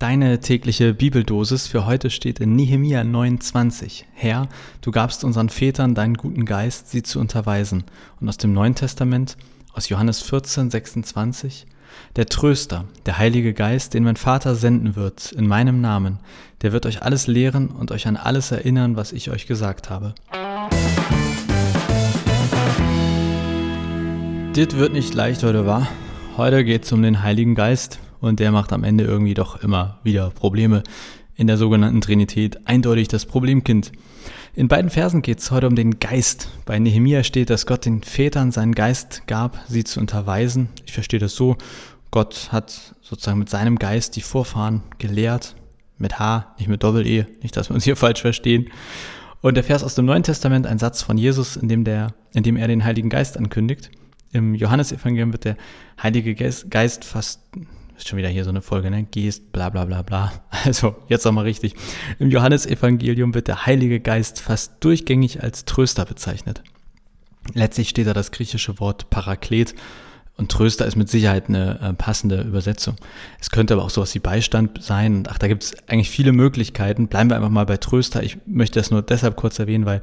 Deine tägliche Bibeldosis für heute steht in Nehemia 29. Herr, du gabst unseren Vätern deinen guten Geist, sie zu unterweisen. Und aus dem Neuen Testament, aus Johannes 14, 26. Der Tröster, der Heilige Geist, den mein Vater senden wird, in meinem Namen, der wird euch alles lehren und euch an alles erinnern, was ich euch gesagt habe. Dit wird nicht leicht heute, wahr? Heute geht es um den Heiligen Geist und der macht am Ende irgendwie doch immer wieder Probleme. In der sogenannten Trinität eindeutig das Problemkind. In beiden Versen geht es heute um den Geist. Bei Nehemia steht, dass Gott den Vätern seinen Geist gab, sie zu unterweisen. Ich verstehe das so. Gott hat sozusagen mit seinem Geist die Vorfahren gelehrt. Mit H, nicht mit Doppel-E. Nicht, dass wir uns hier falsch verstehen. Und der Vers aus dem Neuen Testament, ein Satz von Jesus, in dem, der, in dem er den Heiligen Geist ankündigt. Im Johannesevangelium wird der Heilige Geist fast ist schon wieder hier so eine Folge, ne? Gehst, bla bla bla bla. Also, jetzt nochmal richtig. Im Johannesevangelium wird der Heilige Geist fast durchgängig als Tröster bezeichnet. Letztlich steht da das griechische Wort Paraklet und Tröster ist mit Sicherheit eine äh, passende Übersetzung. Es könnte aber auch sowas wie Beistand sein. ach, da gibt es eigentlich viele Möglichkeiten. Bleiben wir einfach mal bei Tröster. Ich möchte das nur deshalb kurz erwähnen, weil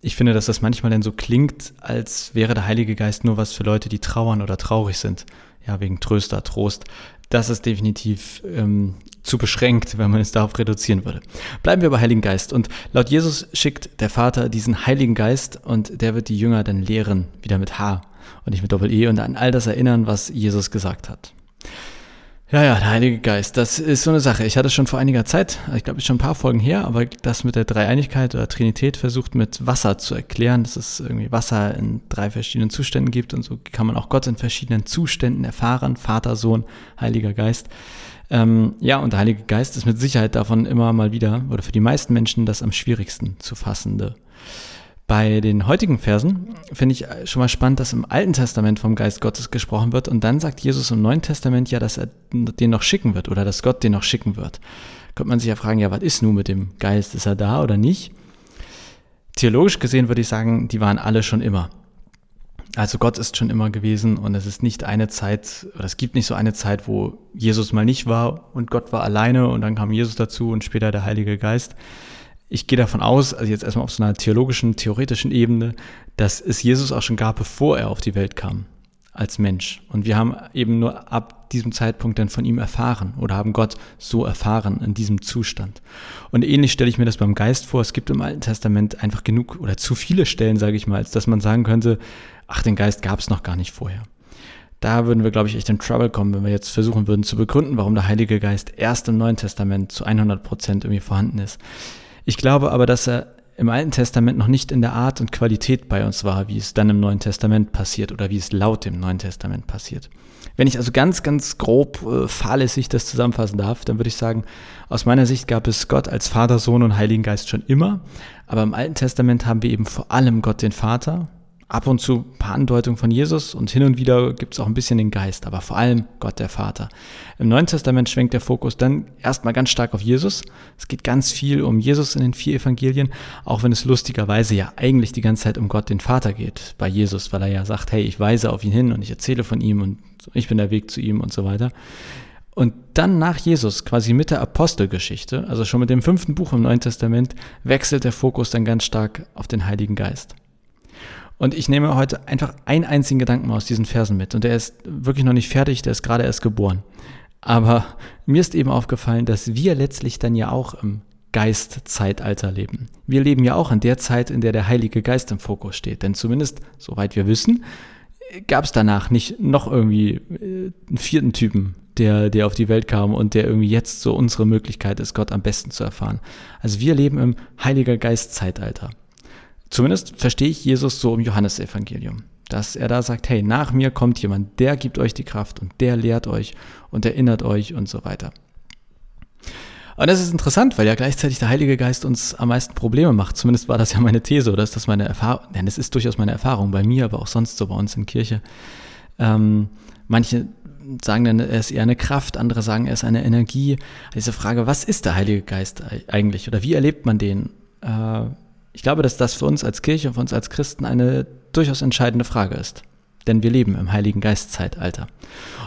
ich finde, dass das manchmal dann so klingt, als wäre der Heilige Geist nur was für Leute, die trauern oder traurig sind. Ja, wegen Tröster, Trost das ist definitiv ähm, zu beschränkt, wenn man es darauf reduzieren würde. Bleiben wir bei Heiligen Geist. Und laut Jesus schickt der Vater diesen Heiligen Geist und der wird die Jünger dann lehren, wieder mit H und nicht mit Doppel-E und an all das erinnern, was Jesus gesagt hat. Ja, ja, der Heilige Geist, das ist so eine Sache. Ich hatte schon vor einiger Zeit, ich glaube, ist schon ein paar Folgen her, aber das mit der Dreieinigkeit oder Trinität versucht mit Wasser zu erklären, dass es irgendwie Wasser in drei verschiedenen Zuständen gibt und so kann man auch Gott in verschiedenen Zuständen erfahren, Vater, Sohn, Heiliger Geist. Ähm, ja, und der Heilige Geist ist mit Sicherheit davon immer mal wieder, oder für die meisten Menschen das am schwierigsten zu fassende. Bei den heutigen Versen finde ich schon mal spannend, dass im Alten Testament vom Geist Gottes gesprochen wird und dann sagt Jesus im Neuen Testament ja, dass er den noch schicken wird oder dass Gott den noch schicken wird. Könnte man sich ja fragen, ja, was ist nun mit dem Geist? Ist er da oder nicht? Theologisch gesehen würde ich sagen, die waren alle schon immer. Also Gott ist schon immer gewesen und es ist nicht eine Zeit, oder es gibt nicht so eine Zeit, wo Jesus mal nicht war und Gott war alleine und dann kam Jesus dazu und später der Heilige Geist ich gehe davon aus, also jetzt erstmal auf so einer theologischen, theoretischen Ebene, dass es Jesus auch schon gab, bevor er auf die Welt kam, als Mensch. Und wir haben eben nur ab diesem Zeitpunkt dann von ihm erfahren oder haben Gott so erfahren in diesem Zustand. Und ähnlich stelle ich mir das beim Geist vor. Es gibt im Alten Testament einfach genug oder zu viele Stellen, sage ich mal, als dass man sagen könnte, ach, den Geist gab es noch gar nicht vorher. Da würden wir, glaube ich, echt in Trouble kommen, wenn wir jetzt versuchen würden zu begründen, warum der Heilige Geist erst im Neuen Testament zu 100 Prozent irgendwie vorhanden ist. Ich glaube aber, dass er im Alten Testament noch nicht in der Art und Qualität bei uns war, wie es dann im Neuen Testament passiert oder wie es laut dem Neuen Testament passiert. Wenn ich also ganz, ganz grob äh, fahrlässig das zusammenfassen darf, dann würde ich sagen, aus meiner Sicht gab es Gott als Vater, Sohn und Heiligen Geist schon immer, aber im Alten Testament haben wir eben vor allem Gott den Vater, ab und zu ein paar Andeutungen von Jesus und hin und wieder gibt es auch ein bisschen den Geist, aber vor allem Gott der Vater. Im Neuen Testament schwenkt der Fokus dann erstmal ganz stark auf Jesus. Es geht ganz viel um Jesus in den vier Evangelien, auch wenn es lustigerweise ja eigentlich die ganze Zeit um Gott den Vater geht bei Jesus, weil er ja sagt, hey, ich weise auf ihn hin und ich erzähle von ihm und ich bin der Weg zu ihm und so weiter. Und dann nach Jesus, quasi mit der Apostelgeschichte, also schon mit dem fünften Buch im Neuen Testament, wechselt der Fokus dann ganz stark auf den Heiligen Geist. Und ich nehme heute einfach einen einzigen Gedanken aus diesen Versen mit. Und der ist wirklich noch nicht fertig, der ist gerade erst geboren. Aber mir ist eben aufgefallen, dass wir letztlich dann ja auch im Geistzeitalter leben. Wir leben ja auch in der Zeit, in der der Heilige Geist im Fokus steht. Denn zumindest, soweit wir wissen, gab es danach nicht noch irgendwie äh, einen vierten Typen, der, der auf die Welt kam und der irgendwie jetzt so unsere Möglichkeit ist, Gott am besten zu erfahren. Also wir leben im Heiliger Geist-Zeitalter. Zumindest verstehe ich Jesus so im Johannesevangelium, dass er da sagt, hey, nach mir kommt jemand, der gibt euch die Kraft und der lehrt euch und erinnert euch und so weiter. Und das ist interessant, weil ja gleichzeitig der Heilige Geist uns am meisten Probleme macht. Zumindest war das ja meine These oder ist das meine Erfahrung? Denn es ist durchaus meine Erfahrung bei mir, aber auch sonst so bei uns in Kirche. Ähm, manche sagen dann, er ist eher eine Kraft, andere sagen, er ist eine Energie. Diese Frage, was ist der Heilige Geist eigentlich oder wie erlebt man den? Äh, ich glaube, dass das für uns als Kirche und für uns als Christen eine durchaus entscheidende Frage ist. Denn wir leben im Heiligen Geist-Zeitalter.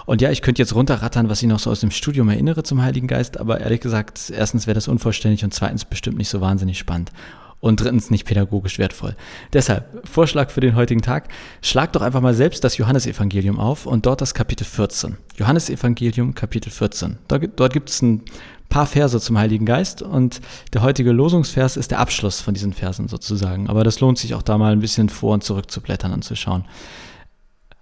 Und ja, ich könnte jetzt runterrattern, was ich noch so aus dem Studium erinnere zum Heiligen Geist, aber ehrlich gesagt, erstens wäre das unvollständig und zweitens bestimmt nicht so wahnsinnig spannend und drittens nicht pädagogisch wertvoll. Deshalb, Vorschlag für den heutigen Tag, schlag doch einfach mal selbst das Johannesevangelium auf und dort das Kapitel 14. Johannesevangelium, Kapitel 14. Dort, gibt es ein paar Verse zum Heiligen Geist und der heutige Losungsvers ist der Abschluss von diesen Versen sozusagen. Aber das lohnt sich auch da mal ein bisschen vor und zurück zu blättern und zu schauen.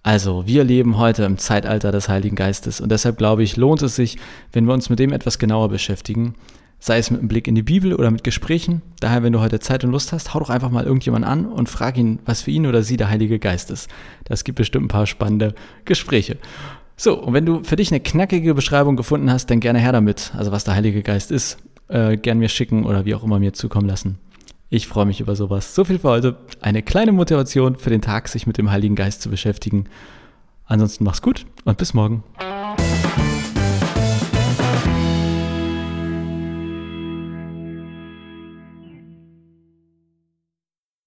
Also, wir leben heute im Zeitalter des Heiligen Geistes und deshalb glaube ich, lohnt es sich, wenn wir uns mit dem etwas genauer beschäftigen, sei es mit einem Blick in die Bibel oder mit Gesprächen. Daher, wenn du heute Zeit und Lust hast, hau doch einfach mal irgendjemanden an und frag ihn, was für ihn oder sie der Heilige Geist ist. Das gibt bestimmt ein paar spannende Gespräche. So, und wenn du für dich eine knackige Beschreibung gefunden hast, dann gerne her damit. Also was der Heilige Geist ist, äh, gern mir schicken oder wie auch immer mir zukommen lassen. Ich freue mich über sowas. So viel für heute. Eine kleine Motivation für den Tag, sich mit dem Heiligen Geist zu beschäftigen. Ansonsten mach's gut und bis morgen.